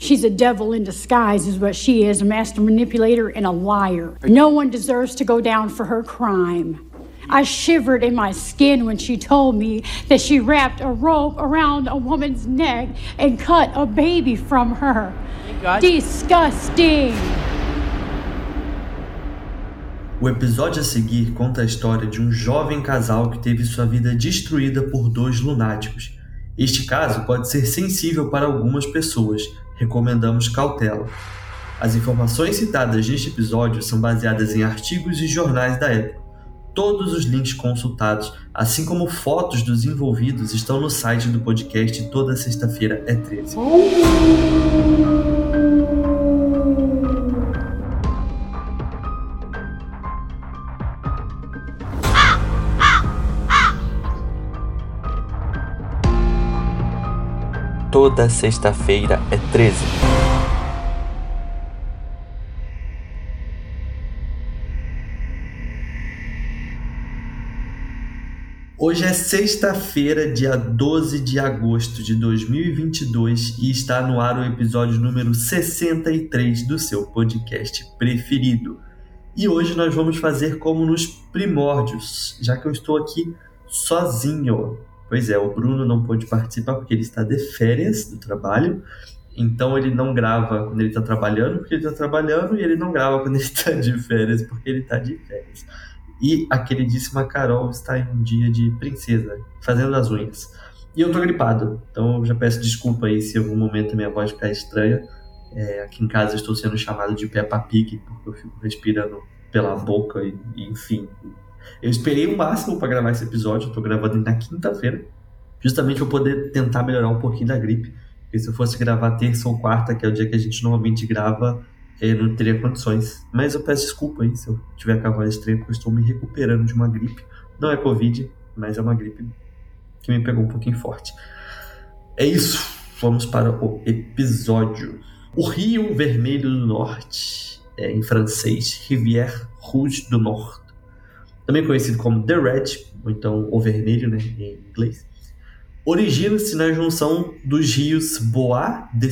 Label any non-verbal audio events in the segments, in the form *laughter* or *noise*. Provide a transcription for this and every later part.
She's a devil in disguise, is what she is a master manipulator and a liar. No one deserves to go down for her crime. I shivered in my skin when she told me that she wrapped a rope around a woman's neck and cut a baby from her. Disgusting! O episódio a seguir conta a história de um jovem casal que teve sua vida destruída por dois lunáticos. Este caso pode ser sensível para algumas pessoas, recomendamos cautela. As informações citadas neste episódio são baseadas em artigos e jornais da época. Todos os links consultados, assim como fotos dos envolvidos, estão no site do podcast toda sexta-feira é 13. Toda sexta-feira é 13. Hoje é sexta-feira, dia 12 de agosto de 2022 e está no ar o episódio número 63 do seu podcast preferido. E hoje nós vamos fazer como nos primórdios, já que eu estou aqui sozinho. Pois é, o Bruno não pôde participar porque ele está de férias do trabalho. Então ele não grava quando ele está trabalhando porque ele está trabalhando e ele não grava quando ele está de férias porque ele está de férias. E a queridíssima Carol está em um dia de princesa, fazendo as unhas. E eu tô gripado, então já peço desculpa aí se em algum momento minha voz ficar estranha. É, aqui em casa estou sendo chamado de Peppa Pig porque eu fico respirando pela boca e, e enfim, eu esperei o máximo para gravar esse episódio, eu tô gravando na quinta-feira, justamente para poder tentar melhorar um pouquinho da gripe. Porque se eu fosse gravar terça ou quarta, que é o dia que a gente normalmente grava, eu não teria condições. Mas eu peço desculpa aí se eu tiver com a voz estranha, porque eu estou me recuperando de uma gripe. Não é Covid, mas é uma gripe que me pegou um pouquinho forte. É isso, vamos para o episódio. O Rio Vermelho do Norte, é, em francês, Rivière Rouge do Norte também conhecido como The Red, ou então o vermelho né, em inglês, origina-se na junção dos rios Bois de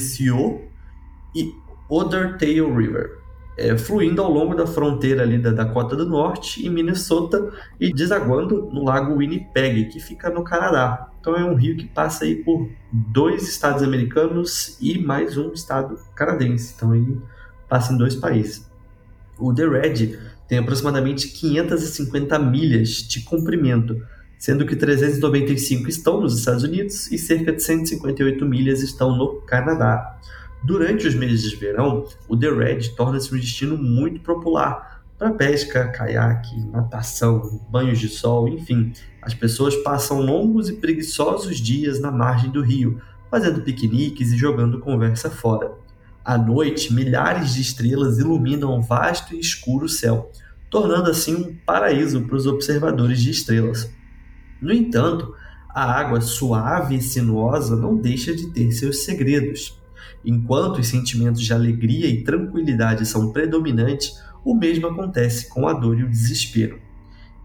e Othertail River, é, fluindo ao longo da fronteira ali da Dakota do Norte e Minnesota e desaguando no lago Winnipeg, que fica no Canadá. Então é um rio que passa aí por dois estados americanos e mais um estado canadense. Então ele passa em dois países. O The Red tem aproximadamente 550 milhas de comprimento, sendo que 395 estão nos Estados Unidos e cerca de 158 milhas estão no Canadá. Durante os meses de verão, o The Red torna-se um destino muito popular para pesca, caiaque, natação, banhos de sol, enfim. As pessoas passam longos e preguiçosos dias na margem do rio, fazendo piqueniques e jogando conversa fora. À noite, milhares de estrelas iluminam o vasto e escuro céu, tornando assim um paraíso para os observadores de estrelas. No entanto, a água suave e sinuosa não deixa de ter seus segredos. Enquanto os sentimentos de alegria e tranquilidade são predominantes, o mesmo acontece com a dor e o desespero.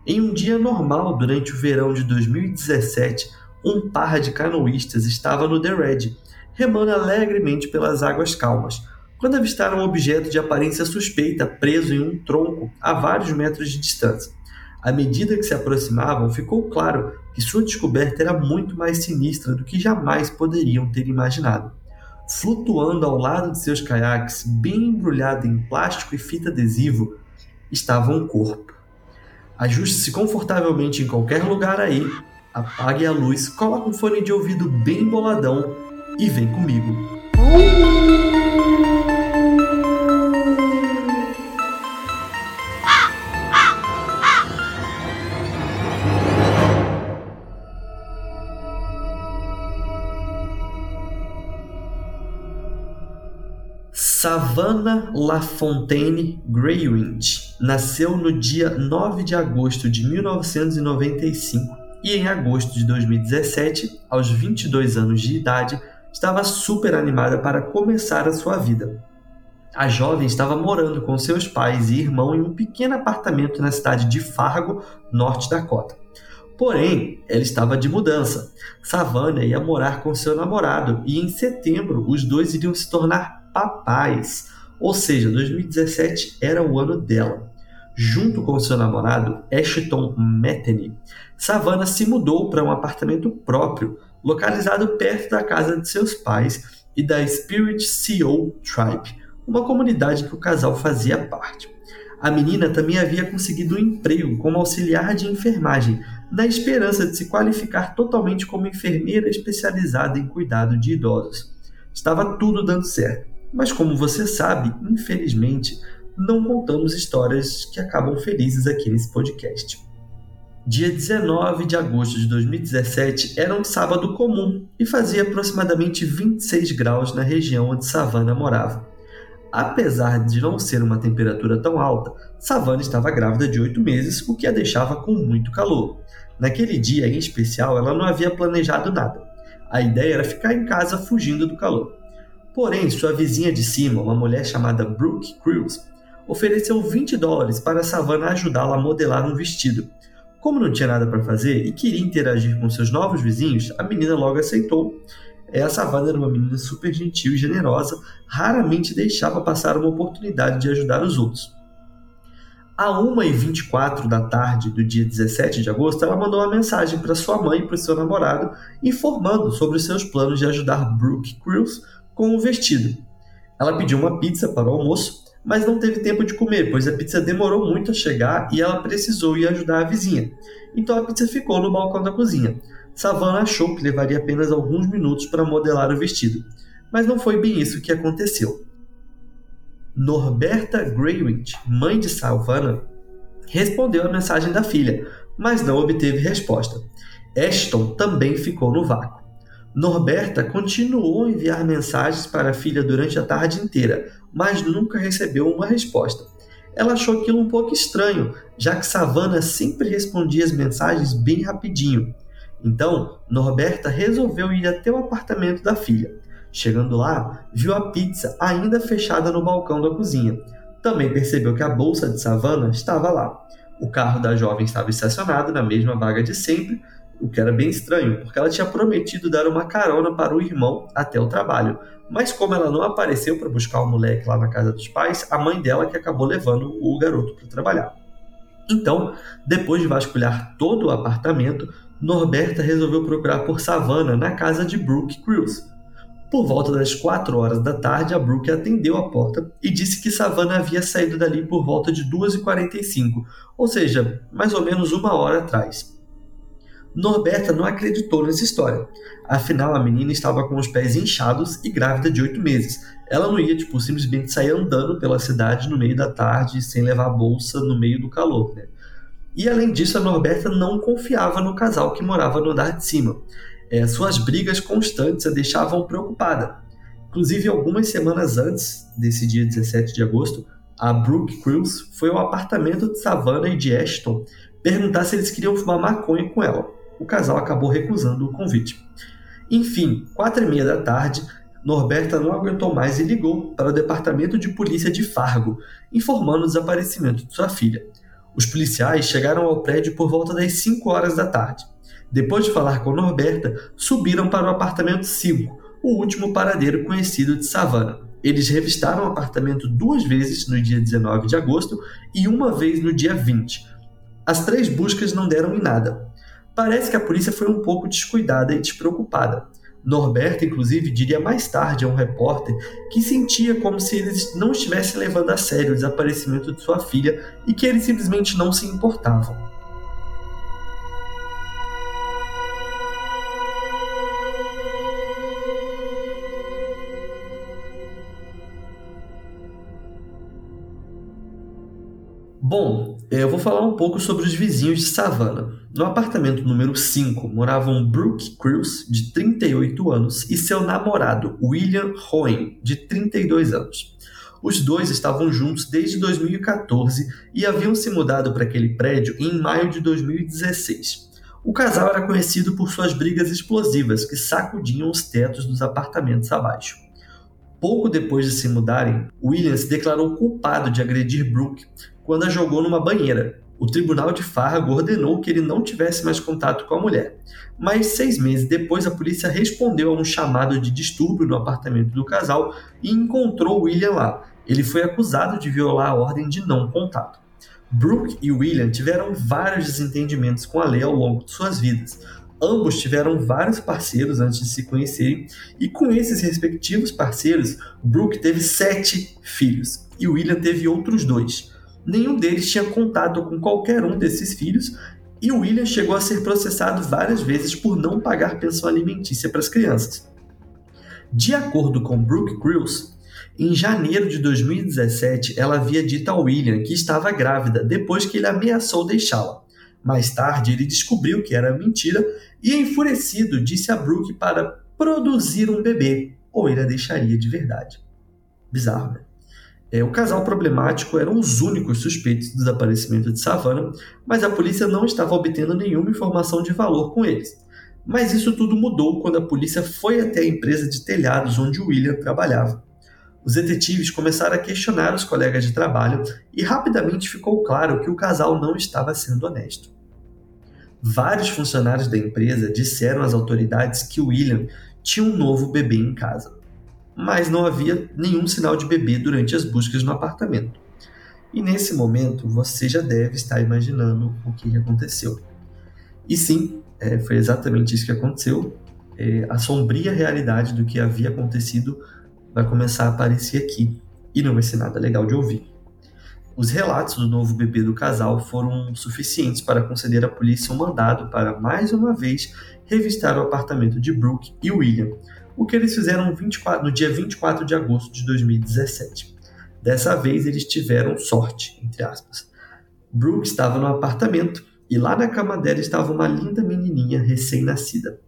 Em um dia normal durante o verão de 2017, um par de canoístas estava no The Red, remando alegremente pelas águas calmas, quando avistaram um objeto de aparência suspeita preso em um tronco a vários metros de distância. À medida que se aproximavam, ficou claro que sua descoberta era muito mais sinistra do que jamais poderiam ter imaginado. Flutuando ao lado de seus caiaques, bem embrulhado em plástico e fita adesivo, estava um corpo. Ajuste-se confortavelmente em qualquer lugar aí, apague a luz, coloque um fone de ouvido bem boladão e vem comigo. Savannah LaFontaine Greywind nasceu no dia 9 de agosto de 1995 e em agosto de 2017, aos 22 anos de idade, estava super animada para começar a sua vida. A jovem estava morando com seus pais e irmão em um pequeno apartamento na cidade de Fargo, Norte Dakota. Porém, ela estava de mudança. Savannah ia morar com seu namorado e em setembro os dois iriam se tornar papais. Ou seja, 2017 era o ano dela. Junto com seu namorado, Ashton Metheny, Savannah se mudou para um apartamento próprio, localizado perto da casa de seus pais e da Spirit CO Tribe, uma comunidade que o casal fazia parte. A menina também havia conseguido um emprego como auxiliar de enfermagem, na esperança de se qualificar totalmente como enfermeira especializada em cuidado de idosos. Estava tudo dando certo, mas como você sabe, infelizmente, não contamos histórias que acabam felizes aqui nesse podcast. Dia 19 de agosto de 2017 era um sábado comum e fazia aproximadamente 26 graus na região onde Savannah morava. Apesar de não ser uma temperatura tão alta, Savannah estava grávida de 8 meses, o que a deixava com muito calor. Naquele dia em especial, ela não havia planejado nada. A ideia era ficar em casa fugindo do calor. Porém, sua vizinha de cima, uma mulher chamada Brooke Cruz, ofereceu 20 dólares para Savannah ajudá-la a modelar um vestido. Como não tinha nada para fazer e queria interagir com seus novos vizinhos, a menina logo aceitou. A Savannah era uma menina super gentil e generosa, raramente deixava passar uma oportunidade de ajudar os outros. A 1h24 da tarde do dia 17 de agosto, ela mandou uma mensagem para sua mãe e para seu namorado, informando sobre os seus planos de ajudar Brooke Cruz com o vestido. Ela pediu uma pizza para o almoço mas não teve tempo de comer, pois a pizza demorou muito a chegar e ela precisou ir ajudar a vizinha. Então a pizza ficou no balcão da cozinha. Savannah achou que levaria apenas alguns minutos para modelar o vestido, mas não foi bem isso que aconteceu. Norberta Greywind, mãe de Savannah, respondeu a mensagem da filha, mas não obteve resposta. Ashton também ficou no vácuo. Norberta continuou a enviar mensagens para a filha durante a tarde inteira, mas nunca recebeu uma resposta. Ela achou aquilo um pouco estranho, já que Savannah sempre respondia as mensagens bem rapidinho. Então, Norberta resolveu ir até o apartamento da filha. Chegando lá, viu a pizza ainda fechada no balcão da cozinha. Também percebeu que a bolsa de Savannah estava lá. O carro da jovem estava estacionado na mesma vaga de sempre, o que era bem estranho, porque ela tinha prometido dar uma carona para o irmão até o trabalho. Mas como ela não apareceu para buscar o moleque lá na casa dos pais, a mãe dela que acabou levando o garoto para trabalhar. Então, depois de vasculhar todo o apartamento, Norberta resolveu procurar por Savannah na casa de Brooke Cruz. Por volta das 4 horas da tarde, a Brooke atendeu a porta e disse que Savannah havia saído dali por volta de 2h45, ou seja, mais ou menos uma hora atrás. Norberta não acreditou nessa história. Afinal, a menina estava com os pés inchados e grávida de oito meses. Ela não ia, tipo, simplesmente sair andando pela cidade no meio da tarde sem levar a bolsa no meio do calor, né? E além disso, a Norberta não confiava no casal que morava no andar de cima. É, suas brigas constantes a deixavam preocupada. Inclusive, algumas semanas antes desse dia 17 de agosto, a Brooke Cruz foi ao apartamento de Savannah e de Ashton perguntar se eles queriam fumar maconha com ela o casal acabou recusando o convite. Enfim, quatro e meia da tarde, Norberta não aguentou mais e ligou para o departamento de polícia de Fargo, informando o desaparecimento de sua filha. Os policiais chegaram ao prédio por volta das 5 horas da tarde. Depois de falar com Norberta, subiram para o apartamento 5, o último paradeiro conhecido de Savannah. Eles revistaram o apartamento duas vezes no dia 19 de agosto e uma vez no dia 20. As três buscas não deram em nada. Parece que a polícia foi um pouco descuidada e despreocupada. Norberto, inclusive, diria mais tarde a um repórter que sentia como se eles não estivessem levando a sério o desaparecimento de sua filha e que eles simplesmente não se importavam. Bom, eu vou falar um pouco sobre os vizinhos de Savannah. No apartamento número 5 moravam Brooke Cruz, de 38 anos, e seu namorado, William Hoen, de 32 anos. Os dois estavam juntos desde 2014 e haviam se mudado para aquele prédio em maio de 2016. O casal era conhecido por suas brigas explosivas que sacudiam os tetos dos apartamentos abaixo. Pouco depois de se mudarem, William se declarou culpado de agredir Brooke quando a jogou numa banheira. O tribunal de Farrago ordenou que ele não tivesse mais contato com a mulher. Mas seis meses depois, a polícia respondeu a um chamado de distúrbio no apartamento do casal e encontrou William lá. Ele foi acusado de violar a ordem de não contato. Brooke e William tiveram vários desentendimentos com a lei ao longo de suas vidas. Ambos tiveram vários parceiros antes de se conhecerem, e com esses respectivos parceiros, Brooke teve sete filhos e William teve outros dois. Nenhum deles tinha contato com qualquer um desses filhos, e William chegou a ser processado várias vezes por não pagar pensão alimentícia para as crianças. De acordo com Brooke Cruz, em janeiro de 2017, ela havia dito a William que estava grávida depois que ele ameaçou deixá-la. Mais tarde, ele descobriu que era mentira e, enfurecido, disse a Brooke para produzir um bebê, ou ele a deixaria de verdade. Bizarro, né? É, o casal problemático eram os únicos suspeitos do desaparecimento de Savannah, mas a polícia não estava obtendo nenhuma informação de valor com eles. Mas isso tudo mudou quando a polícia foi até a empresa de telhados onde William trabalhava. Os detetives começaram a questionar os colegas de trabalho e rapidamente ficou claro que o casal não estava sendo honesto. Vários funcionários da empresa disseram às autoridades que William tinha um novo bebê em casa, mas não havia nenhum sinal de bebê durante as buscas no apartamento. E nesse momento você já deve estar imaginando o que aconteceu. E sim, é, foi exatamente isso que aconteceu. É, a sombria realidade do que havia acontecido vai começar a aparecer aqui e não vai ser nada legal de ouvir. Os relatos do novo bebê do casal foram suficientes para conceder à polícia um mandado para, mais uma vez, revistar o apartamento de Brooke e William, o que eles fizeram 24, no dia 24 de agosto de 2017. Dessa vez eles tiveram sorte, entre aspas. Brooke estava no apartamento e lá na cama dela estava uma linda menininha recém-nascida.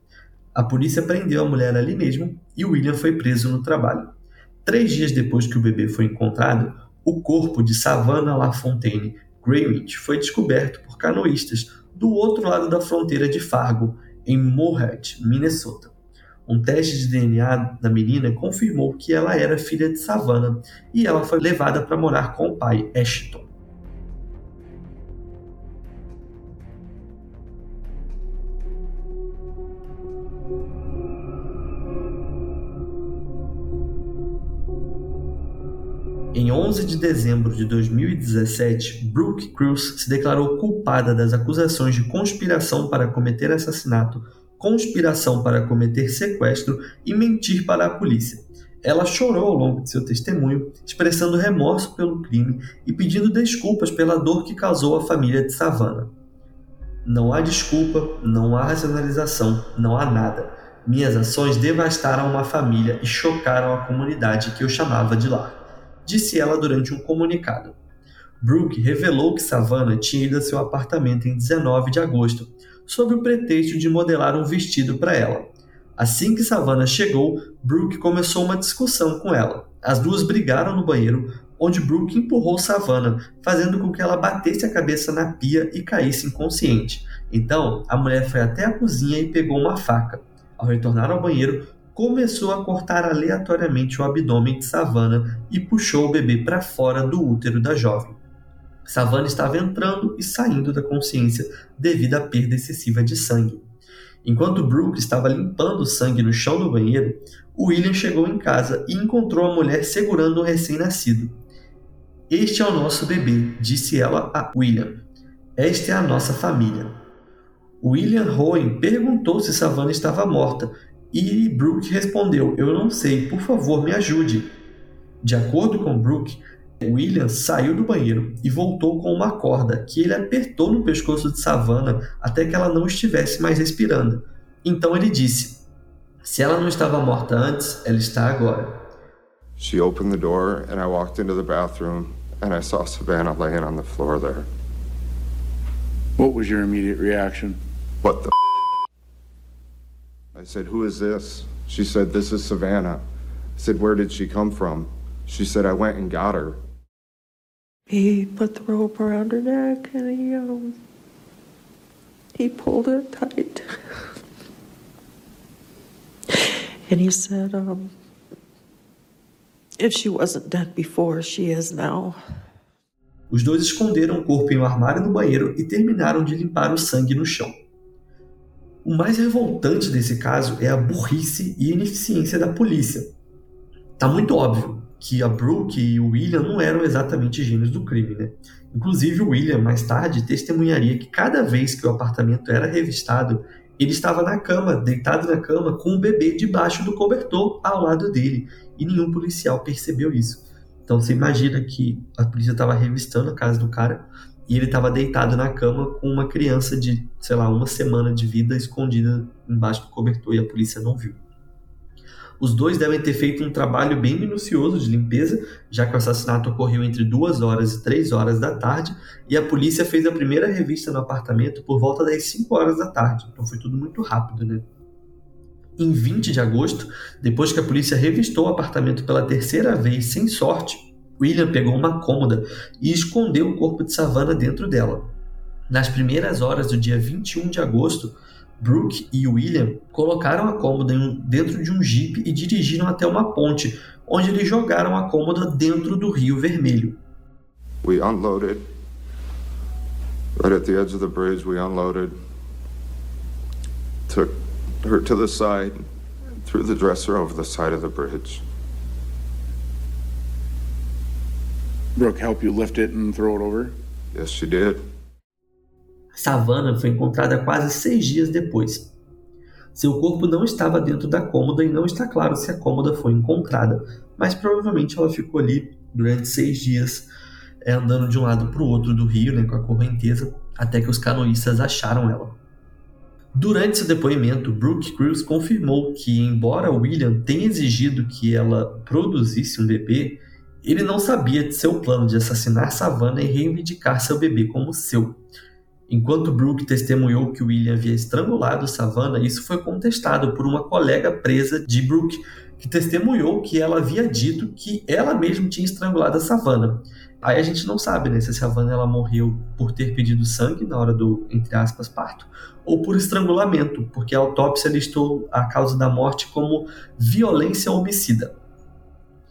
A polícia prendeu a mulher ali mesmo e William foi preso no trabalho. Três dias depois que o bebê foi encontrado, o corpo de Savannah LaFontaine Greenwich foi descoberto por canoístas do outro lado da fronteira de Fargo, em Morehead, Minnesota. Um teste de DNA da menina confirmou que ela era filha de Savannah e ela foi levada para morar com o pai, Ashton. Em 11 de dezembro de 2017, Brooke Cruz se declarou culpada das acusações de conspiração para cometer assassinato, conspiração para cometer sequestro e mentir para a polícia. Ela chorou ao longo de seu testemunho, expressando remorso pelo crime e pedindo desculpas pela dor que causou à família de Savannah. Não há desculpa, não há racionalização, não há nada. Minhas ações devastaram uma família e chocaram a comunidade que eu chamava de lar disse ela durante um comunicado. Brooke revelou que Savannah tinha ido a seu apartamento em 19 de agosto, sob o pretexto de modelar um vestido para ela. Assim que Savannah chegou, Brooke começou uma discussão com ela. As duas brigaram no banheiro, onde Brooke empurrou Savannah, fazendo com que ela batesse a cabeça na pia e caísse inconsciente. Então, a mulher foi até a cozinha e pegou uma faca. Ao retornar ao banheiro, começou a cortar aleatoriamente o abdômen de Savannah e puxou o bebê para fora do útero da jovem. Savannah estava entrando e saindo da consciência devido à perda excessiva de sangue. Enquanto Brooke estava limpando o sangue no chão do banheiro, William chegou em casa e encontrou a mulher segurando o recém-nascido. Este é o nosso bebê, disse ela a William. Esta é a nossa família. William Rowan perguntou se Savannah estava morta e Brooke respondeu: Eu não sei, por favor, me ajude. De acordo com Brooke, William saiu do banheiro e voltou com uma corda que ele apertou no pescoço de Savannah até que ela não estivesse mais respirando. Então ele disse: Se ela não estava morta antes, ela está agora. She opened the door and I walked into the bathroom and I saw Savannah laying on the floor there. What was your immediate reaction? What the I said, Who is this? She said, This is Savannah. I said, Where did she come from? She said, I went and got her. He put the rope around her neck and he, um, he pulled it tight. *laughs* and he said, um, if she wasn't dead before, she is now. Os dois esconderam o corpo em um armário no banheiro e terminaram de limpar o sangue no chão. O mais revoltante desse caso é a burrice e ineficiência da polícia. Tá muito óbvio que a Brooke e o William não eram exatamente gênios do crime, né? Inclusive, o William, mais tarde, testemunharia que cada vez que o apartamento era revistado, ele estava na cama, deitado na cama, com o bebê debaixo do cobertor ao lado dele, e nenhum policial percebeu isso. Então você imagina que a polícia estava revistando a casa do cara e ele estava deitado na cama com uma criança de, sei lá, uma semana de vida escondida embaixo do cobertor e a polícia não viu. Os dois devem ter feito um trabalho bem minucioso de limpeza, já que o assassinato ocorreu entre 2 horas e 3 horas da tarde, e a polícia fez a primeira revista no apartamento por volta das 5 horas da tarde. Então foi tudo muito rápido, né? Em 20 de agosto, depois que a polícia revistou o apartamento pela terceira vez sem sorte, William pegou uma cômoda e escondeu o corpo de Savannah dentro dela. Nas primeiras horas do dia 21 de agosto, Brooke e William colocaram a cômoda dentro de um jipe e dirigiram até uma ponte, onde eles jogaram a cômoda dentro do Rio Vermelho. We unloaded. Right at the edge of the bridge, we unloaded. Took her to the side, threw the dresser over the side of the bridge. Brooke help you lift it and throw it over? Yes, she did. Savannah foi encontrada quase seis dias depois. Seu corpo não estava dentro da cômoda e não está claro se a cômoda foi encontrada, mas provavelmente ela ficou ali durante seis dias, é, andando de um lado para o outro do rio, né, com a correnteza, até que os canoístas acharam ela. Durante seu depoimento, Brooke Cruz confirmou que, embora William tenha exigido que ela produzisse um bebê, ele não sabia de seu plano de assassinar Savannah e reivindicar seu bebê como seu. Enquanto Brooke testemunhou que William havia estrangulado Savannah, isso foi contestado por uma colega presa de Brooke, que testemunhou que ela havia dito que ela mesma tinha estrangulado a Savannah. Aí a gente não sabe né, se a Savannah ela morreu por ter pedido sangue na hora do, entre aspas, parto, ou por estrangulamento, porque a autópsia listou a causa da morte como violência homicida.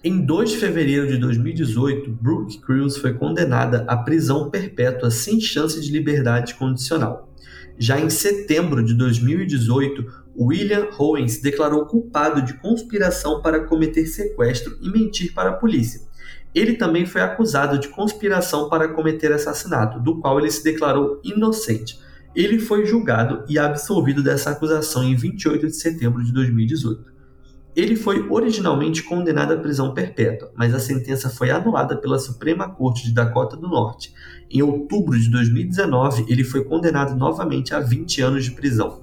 Em 2 de fevereiro de 2018, Brooke Cruz foi condenada à prisão perpétua sem chance de liberdade condicional. Já em setembro de 2018, William Owens declarou culpado de conspiração para cometer sequestro e mentir para a polícia. Ele também foi acusado de conspiração para cometer assassinato, do qual ele se declarou inocente. Ele foi julgado e absolvido dessa acusação em 28 de setembro de 2018. Ele foi originalmente condenado à prisão perpétua, mas a sentença foi anulada pela Suprema Corte de Dakota do Norte. Em outubro de 2019, ele foi condenado novamente a 20 anos de prisão.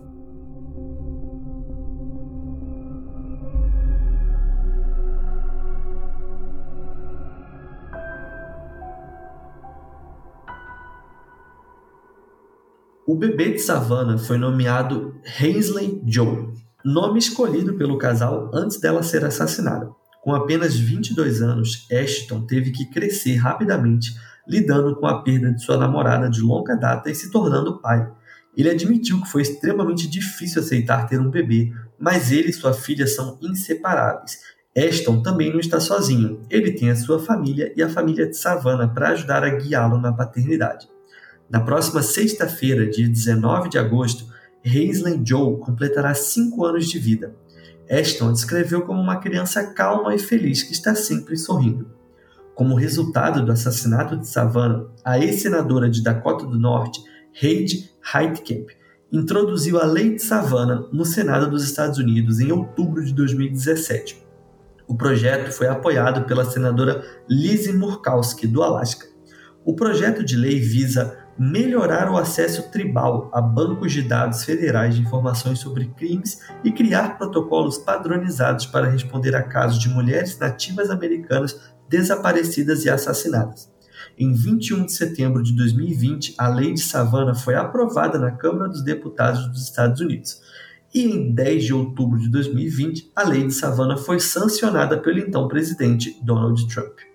O bebê de Savannah foi nomeado Hensley Joe, nome escolhido pelo casal antes dela ser assassinada. Com apenas 22 anos, Ashton teve que crescer rapidamente, lidando com a perda de sua namorada de longa data e se tornando pai. Ele admitiu que foi extremamente difícil aceitar ter um bebê, mas ele e sua filha são inseparáveis. Ashton também não está sozinho. Ele tem a sua família e a família de Savannah para ajudar a guiá-lo na paternidade. Na próxima sexta-feira, dia 19 de agosto, Hasley Joe completará cinco anos de vida. Ashton descreveu como uma criança calma e feliz que está sempre sorrindo. Como resultado do assassinato de Savannah, a ex-senadora de Dakota do Norte, Heidi Heitkamp, introduziu a Lei de Savannah no Senado dos Estados Unidos em outubro de 2017. O projeto foi apoiado pela senadora Lizzie Murkowski, do Alasca. O projeto de lei visa melhorar o acesso tribal a bancos de dados federais de informações sobre crimes e criar protocolos padronizados para responder a casos de mulheres nativas americanas desaparecidas e assassinadas. Em 21 de setembro de 2020, a Lei de Savannah foi aprovada na Câmara dos Deputados dos Estados Unidos. E em 10 de outubro de 2020, a Lei de Savannah foi sancionada pelo então presidente Donald Trump.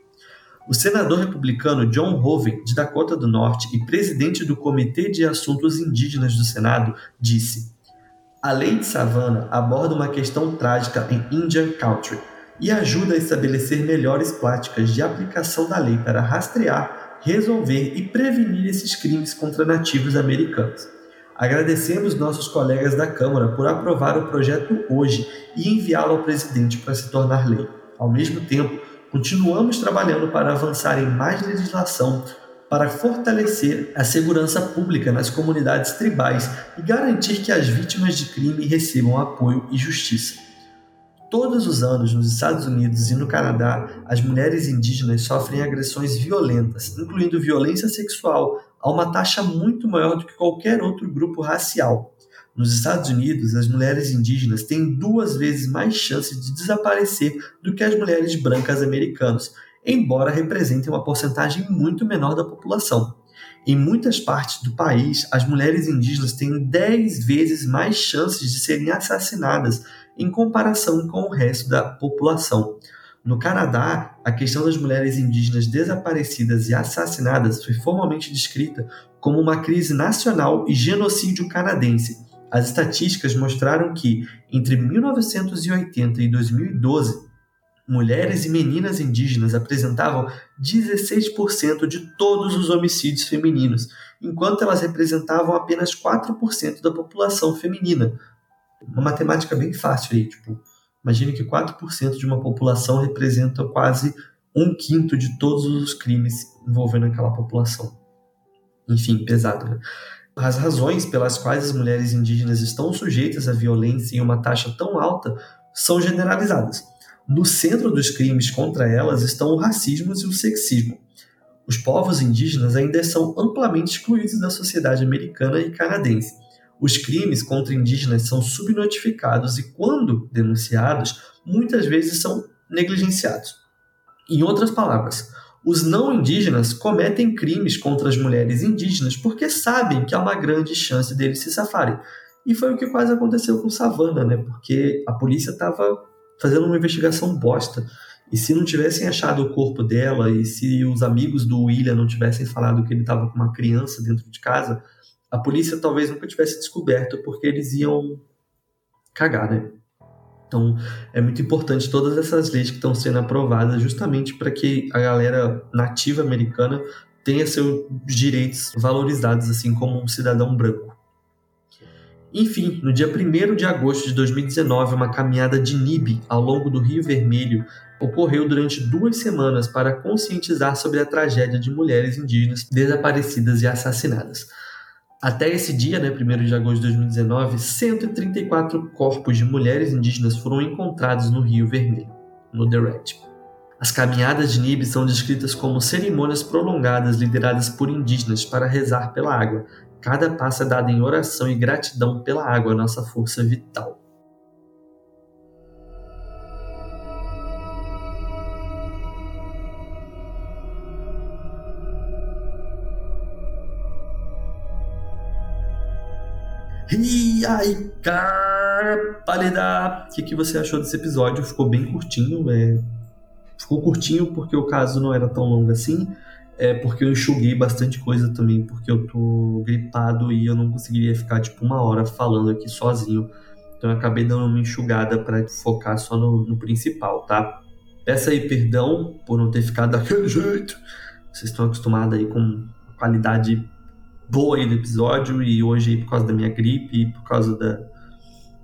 O senador republicano John Hoeven, de Dakota do Norte e presidente do Comitê de Assuntos Indígenas do Senado, disse: A lei de Savannah aborda uma questão trágica em Indian Country e ajuda a estabelecer melhores práticas de aplicação da lei para rastrear, resolver e prevenir esses crimes contra nativos americanos. Agradecemos nossos colegas da Câmara por aprovar o projeto hoje e enviá-lo ao presidente para se tornar lei. Ao mesmo tempo, continuamos trabalhando para avançar em mais legislação para fortalecer a segurança pública nas comunidades tribais e garantir que as vítimas de crime recebam apoio e justiça. Todos os anos, nos Estados Unidos e no Canadá, as mulheres indígenas sofrem agressões violentas, incluindo violência sexual, a uma taxa muito maior do que qualquer outro grupo racial. Nos Estados Unidos, as mulheres indígenas têm duas vezes mais chances de desaparecer do que as mulheres brancas americanas, embora representem uma porcentagem muito menor da população. Em muitas partes do país, as mulheres indígenas têm 10 vezes mais chances de serem assassinadas em comparação com o resto da população. No Canadá, a questão das mulheres indígenas desaparecidas e assassinadas foi formalmente descrita como uma crise nacional e genocídio canadense. As estatísticas mostraram que, entre 1980 e 2012, mulheres e meninas indígenas apresentavam 16% de todos os homicídios femininos, enquanto elas representavam apenas 4% da população feminina. Uma matemática bem fácil aí, tipo, imagine que 4% de uma população representa quase um quinto de todos os crimes envolvendo aquela população. Enfim, pesado, né? As razões pelas quais as mulheres indígenas estão sujeitas à violência em uma taxa tão alta são generalizadas no centro dos crimes contra elas estão o racismo e o sexismo. Os povos indígenas ainda são amplamente excluídos da sociedade americana e canadense. Os crimes contra indígenas são subnotificados e, quando denunciados, muitas vezes são negligenciados. Em outras palavras, os não indígenas cometem crimes contra as mulheres indígenas porque sabem que há uma grande chance deles se safarem. E foi o que quase aconteceu com Savannah, né? Porque a polícia estava fazendo uma investigação bosta. E se não tivessem achado o corpo dela, e se os amigos do William não tivessem falado que ele estava com uma criança dentro de casa, a polícia talvez nunca tivesse descoberto, porque eles iam cagar, né? Então, é muito importante todas essas leis que estão sendo aprovadas justamente para que a galera nativa americana tenha seus direitos valorizados, assim como um cidadão branco. Enfim, no dia 1 de agosto de 2019, uma caminhada de NIB ao longo do Rio Vermelho ocorreu durante duas semanas para conscientizar sobre a tragédia de mulheres indígenas desaparecidas e assassinadas. Até esse dia, né, 1 de agosto de 2019, 134 corpos de mulheres indígenas foram encontrados no Rio Vermelho, no The Red. As caminhadas de Nib são descritas como cerimônias prolongadas lideradas por indígenas para rezar pela água, Cada passo é dado em oração e gratidão pela água, nossa força vital. E aí, cara, pálida! O que, que você achou desse episódio? Ficou bem curtinho, é... ficou curtinho porque o caso não era tão longo assim é porque eu enxuguei bastante coisa também, porque eu tô gripado e eu não conseguiria ficar tipo uma hora falando aqui sozinho. Então eu acabei dando uma enxugada para focar só no, no, principal, tá? Peço aí perdão por não ter ficado daquele *laughs* jeito. Vocês estão acostumados aí com qualidade boa aí do episódio e hoje por causa da minha gripe e por causa da,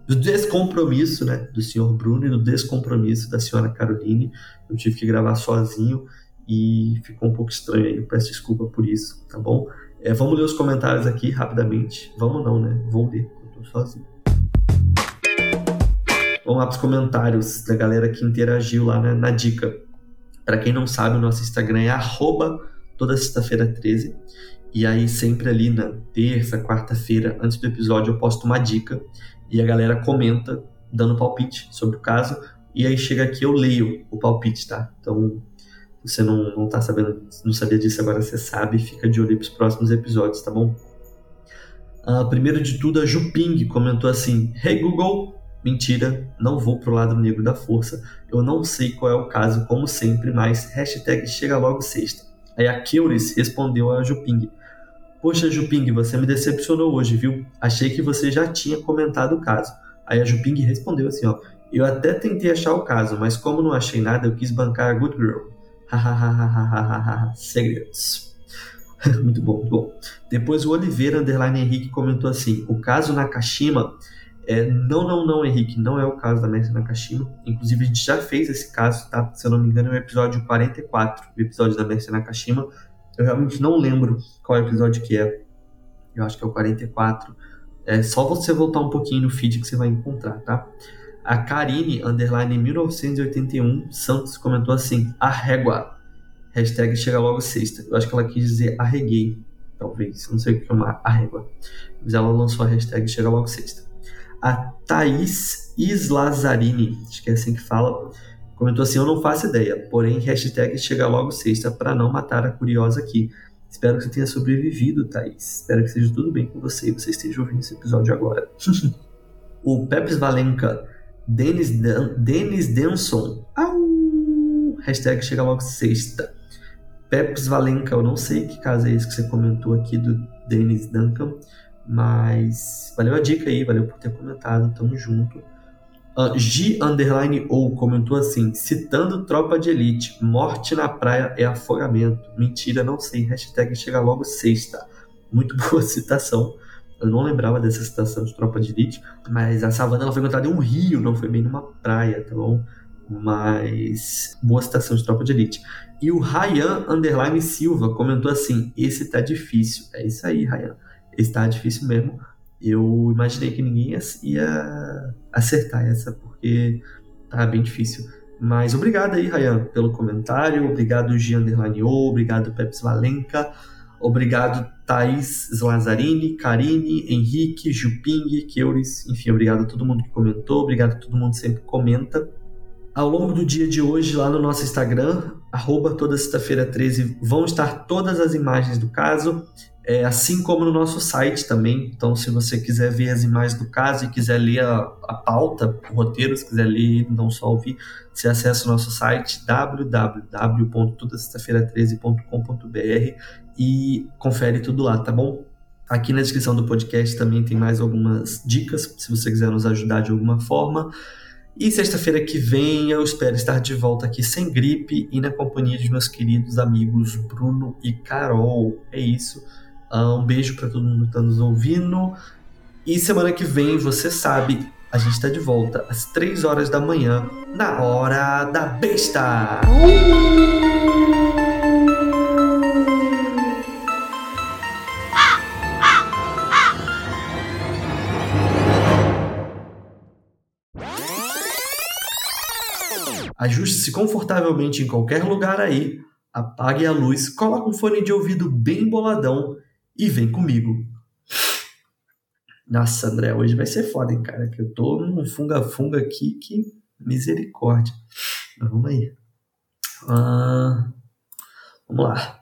do descompromisso, né, do senhor Bruno e do descompromisso da senhora Caroline, eu tive que gravar sozinho e ficou um pouco estranho aí. Eu peço desculpa por isso, tá bom? É, vamos ler os comentários aqui rapidamente. Vamos não, né? Vou ler, eu tô sozinho. Vamos lá para os comentários da galera que interagiu lá né, na dica. Para quem não sabe, o nosso Instagram é arroba toda sexta-feira 13. E aí, sempre ali na terça, quarta-feira, antes do episódio, eu posto uma dica e a galera comenta, dando palpite sobre o caso. E aí chega aqui, eu leio o palpite, tá? Então, você não, não tá sabendo, não sabia disso, agora você sabe, fica de olho para os próximos episódios, tá bom? Uh, primeiro de tudo, a Juping comentou assim: Hey Google, mentira, não vou pro lado negro da força. Eu não sei qual é o caso, como sempre, mas hashtag chega logo sexta. Aí a Keuris respondeu a Juping: Poxa, Juping, você me decepcionou hoje, viu? Achei que você já tinha comentado o caso. Aí a Juping respondeu assim: Ó, eu até tentei achar o caso, mas como não achei nada, eu quis bancar a Good Girl. Segredos. muito bom, muito bom. Depois o Oliveira Underline Henrique comentou assim: o caso Nakashima. É, não, não, não, Henrique, não é o caso da Mestre Nakashima. Inclusive, a gente já fez esse caso, tá? Se eu não me engano, é o episódio 44, o episódio da Mestre Nakashima. Eu realmente não lembro qual episódio que é. Eu acho que é o 44. É só você voltar um pouquinho no feed que você vai encontrar, tá? A Karine, underline 1981, Santos comentou assim: a régua. Hashtag chega logo sexta. Eu acho que ela quis dizer arreguei, talvez. Não sei o que é uma arrégua. Mas ela lançou a hashtag chega logo sexta. A Thaís Islazarini, acho que é assim que fala, comentou assim: Eu não faço ideia, porém, hashtag chega logo sexta para não matar a curiosa aqui. Espero que você tenha sobrevivido, Thaís. Espero que esteja tudo bem com você e você esteja ouvindo esse episódio agora. *laughs* o Pepes Valenca, Denis, Dan, Denis Denson, au, hashtag chega logo sexta. Peps Valenca, eu não sei que caso é esse que você comentou aqui do Dennis Duncan, mas valeu a dica aí, valeu por ter comentado, tamo junto. Uh, G underline ou comentou assim, citando tropa de elite, morte na praia é afogamento. Mentira, não sei. Hashtag chega logo sexta. Muito *laughs* boa citação. Eu não lembrava dessa citação de tropa de elite, mas a savana ela foi encontrada em um rio, não foi bem numa praia, tá bom? Mas boa citação de tropa de elite. E o Ryan Underline Silva comentou assim: esse tá difícil. É isso aí, Ryan. Esse tá difícil mesmo. Eu imaginei que ninguém ia acertar essa, porque tá bem difícil. Mas obrigado aí, Ryan, pelo comentário. Obrigado, G Underline O. Obrigado, Peps Valenca. Obrigado, Thaís Slazarini, Karine, Henrique, Juping, Keuris. Enfim, obrigado a todo mundo que comentou. Obrigado a todo mundo que sempre comenta. Ao longo do dia de hoje, lá no nosso Instagram, arroba toda sexta-feira 13, vão estar todas as imagens do caso, é, assim como no nosso site também. Então, se você quiser ver as imagens do caso e quiser ler a, a pauta, o roteiro, se quiser ler, não só ouvir, você acessa o nosso site www.todasexta-feira13.com.br e confere tudo lá, tá bom? Aqui na descrição do podcast também tem mais algumas dicas, se você quiser nos ajudar de alguma forma. E sexta-feira que vem eu espero estar de volta aqui sem gripe e na companhia de meus queridos amigos Bruno e Carol. É isso. Ah, um beijo para todo mundo que está nos ouvindo. E semana que vem, você sabe, a gente está de volta às 3 horas da manhã, na Hora da Besta! Ajuste-se confortavelmente em qualquer lugar aí, apague a luz, coloque um fone de ouvido bem boladão e vem comigo. Nossa, André, hoje vai ser foda, hein, cara? Que eu tô num funga-funga aqui que misericórdia. Mas vamos aí. Ah, vamos lá.